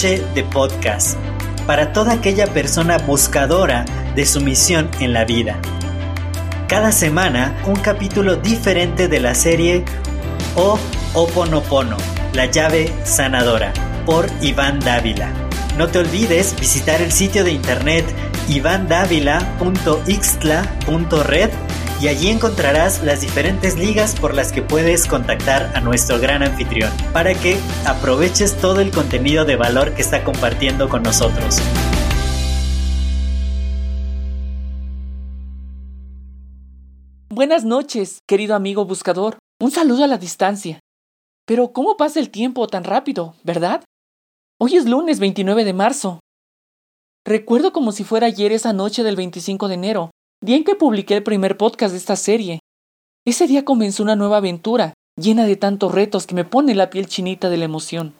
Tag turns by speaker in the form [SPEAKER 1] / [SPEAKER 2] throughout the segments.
[SPEAKER 1] De Podcast para toda aquella persona buscadora de su misión en la vida. Cada semana un capítulo diferente de la serie O Oponopono, la llave sanadora, por Iván Dávila. No te olvides visitar el sitio de internet ivandavila.ixtla.red y allí encontrarás las diferentes ligas por las que puedes contactar a nuestro gran anfitrión para que aproveches todo el contenido de valor que está compartiendo con nosotros.
[SPEAKER 2] Buenas noches, querido amigo buscador. Un saludo a la distancia. Pero ¿cómo pasa el tiempo tan rápido, verdad? Hoy es lunes 29 de marzo. Recuerdo como si fuera ayer esa noche del 25 de enero, día en que publiqué el primer podcast de esta serie. Ese día comenzó una nueva aventura, llena de tantos retos que me pone la piel chinita de la emoción.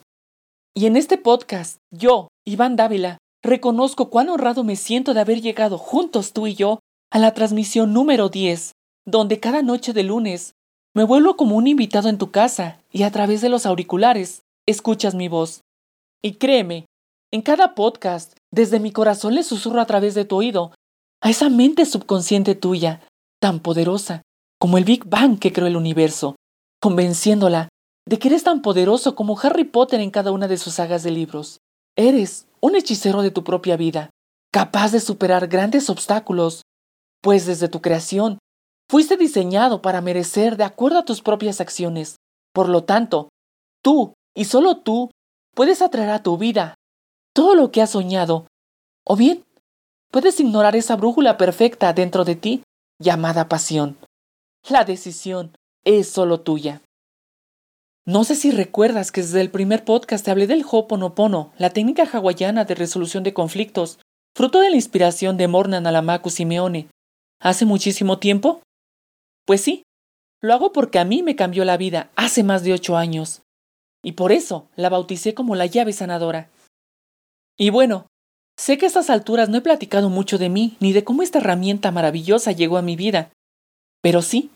[SPEAKER 2] Y en este podcast, yo, Iván Dávila, reconozco cuán honrado me siento de haber llegado juntos tú y yo a la transmisión número 10, donde cada noche de lunes me vuelvo como un invitado en tu casa y a través de los auriculares escuchas mi voz. Y créeme, en cada podcast, desde mi corazón le susurro a través de tu oído a esa mente subconsciente tuya, tan poderosa como el Big Bang que creó el universo, convenciéndola de que eres tan poderoso como Harry Potter en cada una de sus sagas de libros. Eres un hechicero de tu propia vida, capaz de superar grandes obstáculos, pues desde tu creación fuiste diseñado para merecer de acuerdo a tus propias acciones. Por lo tanto, tú, y solo tú, puedes atraer a tu vida todo lo que has soñado, o bien puedes ignorar esa brújula perfecta dentro de ti llamada pasión. La decisión es solo tuya. No sé si recuerdas que desde el primer podcast te hablé del Ho'oponopono, la técnica hawaiana de resolución de conflictos, fruto de la inspiración de Morna Nalamaku Simeone. ¿Hace muchísimo tiempo? Pues sí, lo hago porque a mí me cambió la vida hace más de ocho años. Y por eso la bauticé como la llave sanadora. Y bueno, Sé que a estas alturas no he platicado mucho de mí ni de cómo esta herramienta maravillosa llegó a mi vida. Pero sí,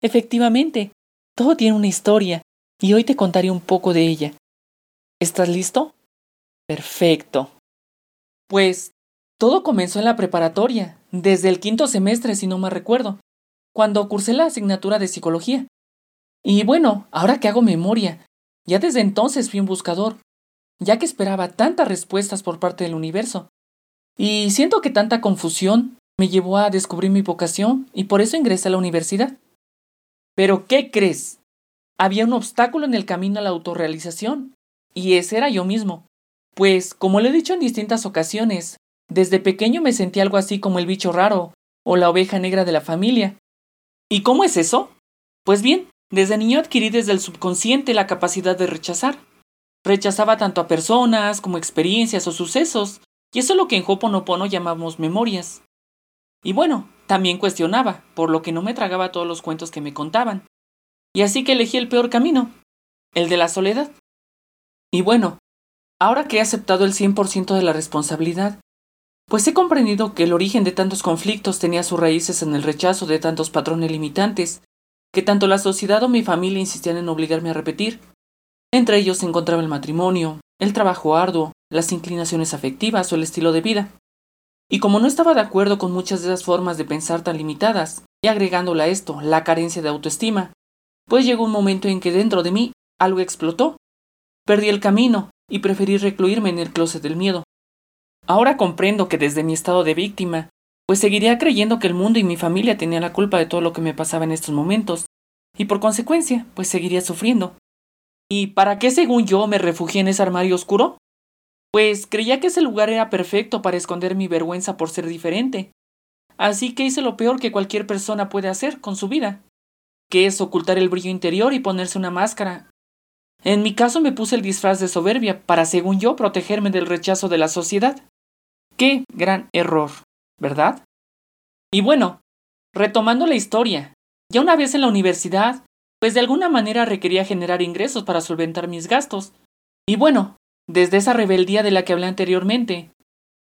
[SPEAKER 2] efectivamente, todo tiene una historia y hoy te contaré un poco de ella. ¿Estás listo? Perfecto. Pues todo comenzó en la preparatoria, desde el quinto semestre si no me recuerdo, cuando cursé la asignatura de psicología. Y bueno, ahora que hago memoria, ya desde entonces fui un buscador, ya que esperaba tantas respuestas por parte del universo. Y siento que tanta confusión me llevó a descubrir mi vocación y por eso ingresé a la universidad. Pero, ¿qué crees? Había un obstáculo en el camino a la autorrealización, y ese era yo mismo. Pues, como lo he dicho en distintas ocasiones, desde pequeño me sentí algo así como el bicho raro o la oveja negra de la familia. ¿Y cómo es eso? Pues bien, desde niño adquirí desde el subconsciente la capacidad de rechazar. Rechazaba tanto a personas como experiencias o sucesos, y eso es lo que en Hoponopono llamamos memorias. Y bueno, también cuestionaba, por lo que no me tragaba todos los cuentos que me contaban. Y así que elegí el peor camino, el de la soledad. Y bueno, ahora que he aceptado el 100% de la responsabilidad, pues he comprendido que el origen de tantos conflictos tenía sus raíces en el rechazo de tantos patrones limitantes, que tanto la sociedad o mi familia insistían en obligarme a repetir, entre ellos se encontraba el matrimonio, el trabajo arduo, las inclinaciones afectivas o el estilo de vida. Y como no estaba de acuerdo con muchas de esas formas de pensar tan limitadas, y agregándole a esto la carencia de autoestima, pues llegó un momento en que dentro de mí algo explotó. Perdí el camino y preferí recluirme en el closet del miedo. Ahora comprendo que desde mi estado de víctima, pues seguiría creyendo que el mundo y mi familia tenían la culpa de todo lo que me pasaba en estos momentos, y por consecuencia, pues seguiría sufriendo. ¿Y para qué según yo me refugié en ese armario oscuro? Pues creía que ese lugar era perfecto para esconder mi vergüenza por ser diferente. Así que hice lo peor que cualquier persona puede hacer con su vida, que es ocultar el brillo interior y ponerse una máscara. En mi caso me puse el disfraz de soberbia para, según yo, protegerme del rechazo de la sociedad. Qué gran error, ¿verdad? Y bueno, retomando la historia, ya una vez en la universidad, pues de alguna manera requería generar ingresos para solventar mis gastos. Y bueno, desde esa rebeldía de la que hablé anteriormente,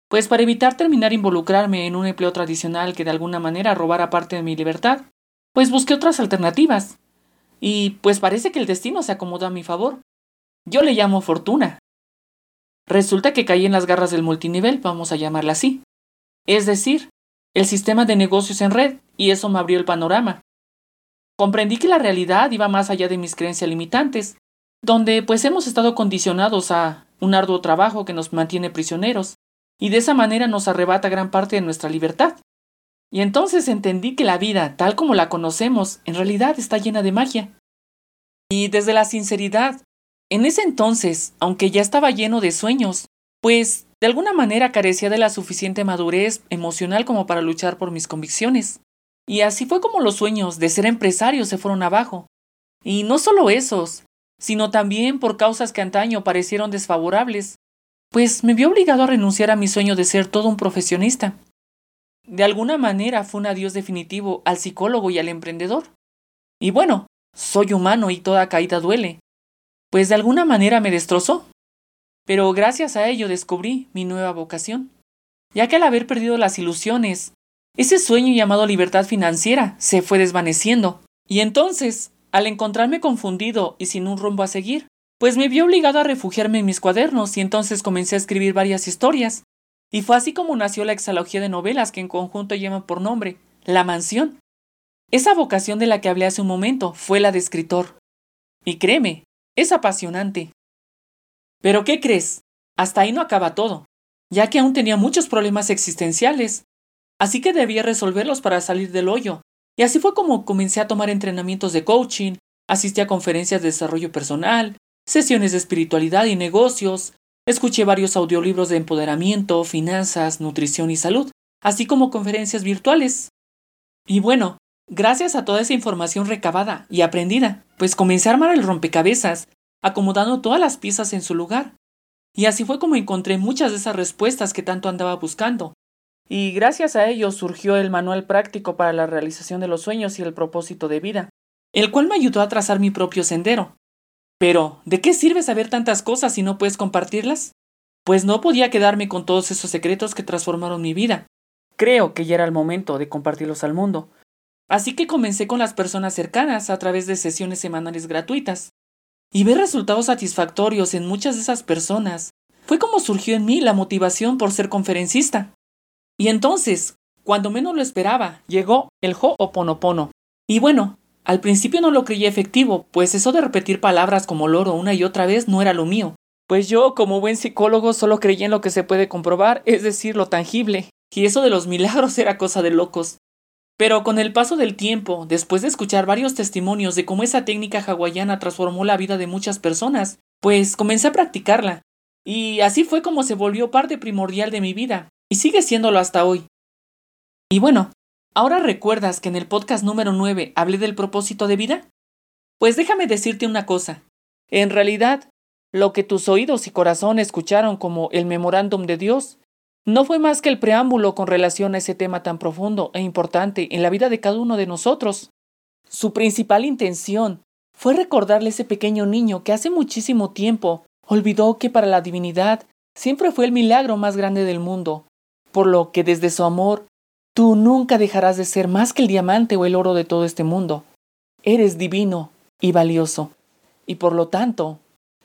[SPEAKER 2] pues para evitar terminar involucrarme en un empleo tradicional que de alguna manera robara parte de mi libertad, pues busqué otras alternativas. Y pues parece que el destino se acomodó a mi favor. Yo le llamo fortuna. resulta que caí en las garras del multinivel, vamos a llamarla así. Es decir, el sistema de negocios en red, y eso me abrió el panorama. Comprendí que la realidad iba más allá de mis creencias limitantes, donde pues hemos estado condicionados a un arduo trabajo que nos mantiene prisioneros, y de esa manera nos arrebata gran parte de nuestra libertad. Y entonces entendí que la vida, tal como la conocemos, en realidad está llena de magia. Y desde la sinceridad, en ese entonces, aunque ya estaba lleno de sueños, pues de alguna manera carecía de la suficiente madurez emocional como para luchar por mis convicciones. Y así fue como los sueños de ser empresario se fueron abajo. Y no solo esos, sino también por causas que antaño parecieron desfavorables, pues me vi obligado a renunciar a mi sueño de ser todo un profesionista. De alguna manera fue un adiós definitivo al psicólogo y al emprendedor. Y bueno, soy humano y toda caída duele, pues de alguna manera me destrozó. Pero gracias a ello descubrí mi nueva vocación, ya que al haber perdido las ilusiones, ese sueño llamado libertad financiera se fue desvaneciendo. Y entonces, al encontrarme confundido y sin un rumbo a seguir, pues me vi obligado a refugiarme en mis cuadernos y entonces comencé a escribir varias historias. Y fue así como nació la exalogía de novelas que en conjunto llaman por nombre La Mansión. Esa vocación de la que hablé hace un momento fue la de escritor. Y créeme, es apasionante. Pero ¿qué crees? Hasta ahí no acaba todo, ya que aún tenía muchos problemas existenciales, así que debía resolverlos para salir del hoyo. Y así fue como comencé a tomar entrenamientos de coaching, asistí a conferencias de desarrollo personal, sesiones de espiritualidad y negocios, escuché varios audiolibros de empoderamiento, finanzas, nutrición y salud, así como conferencias virtuales. Y bueno, gracias a toda esa información recabada y aprendida, pues comencé a armar el rompecabezas, acomodando todas las piezas en su lugar. Y así fue como encontré muchas de esas respuestas que tanto andaba buscando. Y gracias a ello surgió el manual práctico para la realización de los sueños y el propósito de vida, el cual me ayudó a trazar mi propio sendero, pero, ¿de qué sirve saber tantas cosas si no puedes compartirlas? Pues no podía quedarme con todos esos secretos que transformaron mi vida. Creo que ya era el momento de compartirlos al mundo. Así que comencé con las personas cercanas a través de sesiones semanales gratuitas. Y ver resultados satisfactorios en muchas de esas personas fue como surgió en mí la motivación por ser conferencista. Y entonces, cuando menos lo esperaba, llegó el Ho'oponopono. Y bueno, al principio no lo creía efectivo, pues eso de repetir palabras como loro una y otra vez no era lo mío. Pues yo, como buen psicólogo, solo creía en lo que se puede comprobar, es decir, lo tangible, y eso de los milagros era cosa de locos. Pero con el paso del tiempo, después de escuchar varios testimonios de cómo esa técnica hawaiana transformó la vida de muchas personas, pues comencé a practicarla. Y así fue como se volvió parte primordial de mi vida, y sigue siéndolo hasta hoy. Y bueno, ¿Ahora recuerdas que en el podcast número 9 hablé del propósito de vida? Pues déjame decirte una cosa. En realidad, lo que tus oídos y corazón escucharon como el memorándum de Dios no fue más que el preámbulo con relación a ese tema tan profundo e importante en la vida de cada uno de nosotros. Su principal intención fue recordarle a ese pequeño niño que hace muchísimo tiempo olvidó que para la divinidad siempre fue el milagro más grande del mundo, por lo que desde su amor Tú nunca dejarás de ser más que el diamante o el oro de todo este mundo. Eres divino y valioso. Y por lo tanto,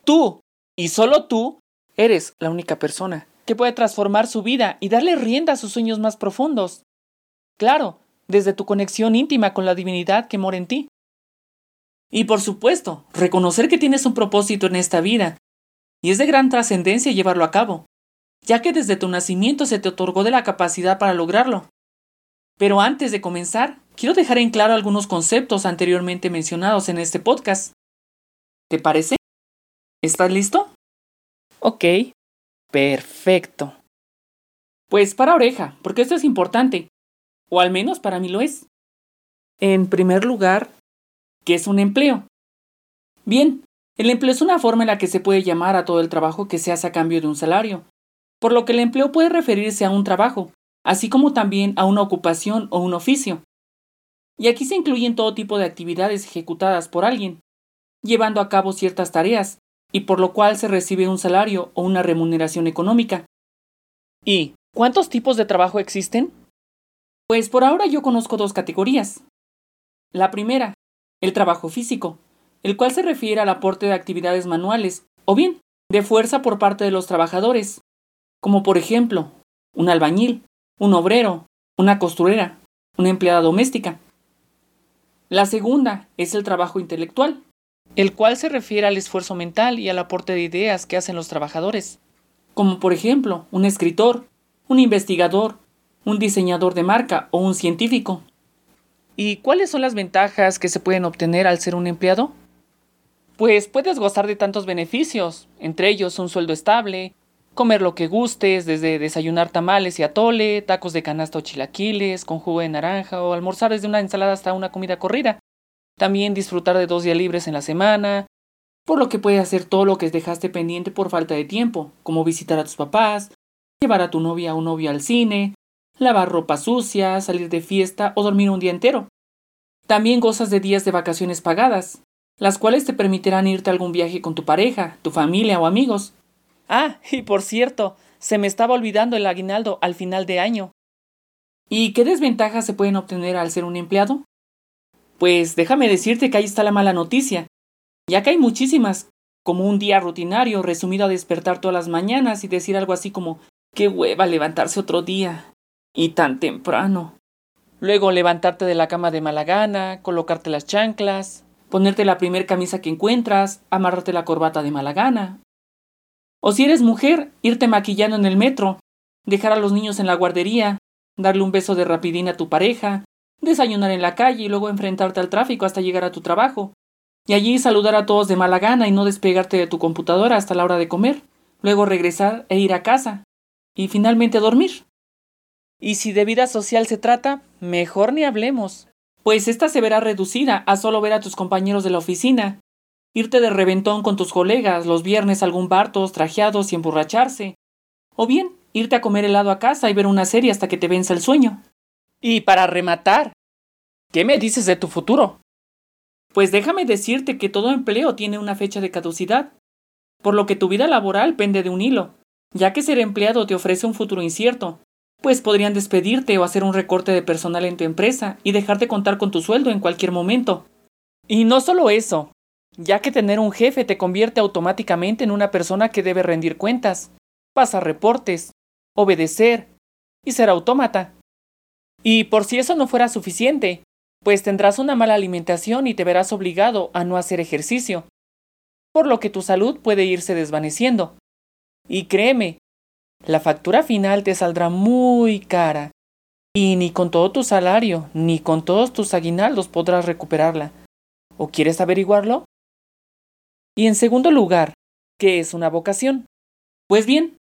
[SPEAKER 2] tú, y solo tú, eres la única persona que puede transformar su vida y darle rienda a sus sueños más profundos. Claro, desde tu conexión íntima con la divinidad que mora en ti. Y por supuesto, reconocer que tienes un propósito en esta vida, y es de gran trascendencia llevarlo a cabo, ya que desde tu nacimiento se te otorgó de la capacidad para lograrlo. Pero antes de comenzar, quiero dejar en claro algunos conceptos anteriormente mencionados en este podcast. ¿Te parece? ¿Estás listo? Ok, perfecto. Pues para oreja, porque esto es importante, o al menos para mí lo es. En primer lugar, ¿qué es un empleo? Bien, el empleo es una forma en la que se puede llamar a todo el trabajo que se hace a cambio de un salario, por lo que el empleo puede referirse a un trabajo, así como también a una ocupación o un oficio. Y aquí se incluyen todo tipo de actividades ejecutadas por alguien, llevando a cabo ciertas tareas, y por lo cual se recibe un salario o una remuneración económica. ¿Y cuántos tipos de trabajo existen? Pues por ahora yo conozco dos categorías. La primera, el trabajo físico, el cual se refiere al aporte de actividades manuales, o bien de fuerza por parte de los trabajadores, como por ejemplo un albañil, un obrero, una costurera, una empleada doméstica. La segunda es el trabajo intelectual, el cual se refiere al esfuerzo mental y al aporte de ideas que hacen los trabajadores, como por ejemplo un escritor, un investigador, un diseñador de marca o un científico. ¿Y cuáles son las ventajas que se pueden obtener al ser un empleado? Pues puedes gozar de tantos beneficios, entre ellos un sueldo estable, comer lo que gustes, desde desayunar tamales y atole, tacos de canasta o chilaquiles, con jugo de naranja o almorzar desde una ensalada hasta una comida corrida. También disfrutar de dos días libres en la semana, por lo que puedes hacer todo lo que dejaste pendiente por falta de tiempo, como visitar a tus papás, llevar a tu novia o novio al cine, lavar ropa sucia, salir de fiesta o dormir un día entero. También gozas de días de vacaciones pagadas, las cuales te permitirán irte a algún viaje con tu pareja, tu familia o amigos. Ah, y por cierto, se me estaba olvidando el aguinaldo al final de año. ¿Y qué desventajas se pueden obtener al ser un empleado? Pues déjame decirte que ahí está la mala noticia, ya que hay muchísimas, como un día rutinario resumido a despertar todas las mañanas y decir algo así como qué hueva levantarse otro día y tan temprano. Luego levantarte de la cama de mala gana, colocarte las chanclas, ponerte la primer camisa que encuentras, amarrarte la corbata de mala gana. O si eres mujer, irte maquillando en el metro, dejar a los niños en la guardería, darle un beso de rapidín a tu pareja, desayunar en la calle y luego enfrentarte al tráfico hasta llegar a tu trabajo. Y allí saludar a todos de mala gana y no despegarte de tu computadora hasta la hora de comer, luego regresar e ir a casa, y finalmente dormir. Y si de vida social se trata, mejor ni hablemos, pues esta se verá reducida a solo ver a tus compañeros de la oficina, irte de reventón con tus colegas los viernes a algún bar todos trajeados y emborracharse, o bien irte a comer helado a casa y ver una serie hasta que te venza el sueño. Y para rematar, ¿qué me dices de tu futuro? Pues déjame decirte que todo empleo tiene una fecha de caducidad, por lo que tu vida laboral pende de un hilo, ya que ser empleado te ofrece un futuro incierto, pues podrían despedirte o hacer un recorte de personal en tu empresa y dejarte contar con tu sueldo en cualquier momento. Y no solo eso, ya que tener un jefe te convierte automáticamente en una persona que debe rendir cuentas, pasar reportes, obedecer y ser autómata. Y por si eso no fuera suficiente, pues tendrás una mala alimentación y te verás obligado a no hacer ejercicio, por lo que tu salud puede irse desvaneciendo. Y créeme, la factura final te saldrá muy cara, y ni con todo tu salario, ni con todos tus aguinaldos podrás recuperarla. ¿O quieres averiguarlo? Y en segundo lugar, ¿qué es una vocación? Pues bien,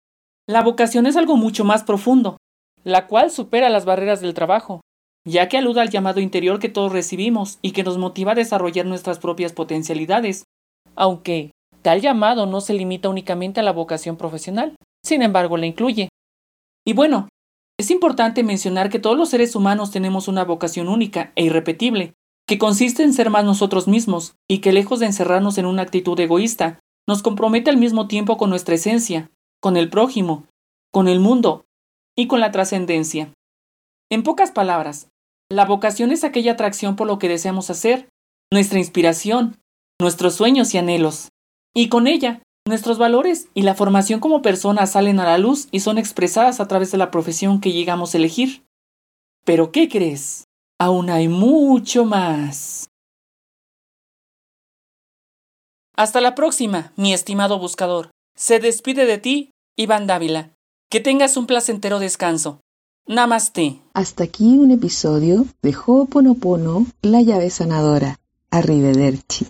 [SPEAKER 2] la vocación es algo mucho más profundo, la cual supera las barreras del trabajo, ya que aluda al llamado interior que todos recibimos y que nos motiva a desarrollar nuestras propias potencialidades, aunque tal llamado no se limita únicamente a la vocación profesional, sin embargo la incluye. Y bueno, es importante mencionar que todos los seres humanos tenemos una vocación única e irrepetible, que consiste en ser más nosotros mismos, y que lejos de encerrarnos en una actitud egoísta, nos compromete al mismo tiempo con nuestra esencia, con el prójimo, con el mundo y con la trascendencia. En pocas palabras, la vocación es aquella atracción por lo que deseamos hacer, nuestra inspiración, nuestros sueños y anhelos. Y con ella, nuestros valores y la formación como personas salen a la luz y son expresadas a través de la profesión que llegamos a elegir. Pero ¿qué crees? Aún hay mucho más. Hasta la próxima, mi estimado buscador. Se despide de ti, Iván Dávila. Que tengas un placentero descanso. Namaste.
[SPEAKER 3] Hasta aquí un episodio de Ho'oponopono, la llave sanadora. Arrivederci.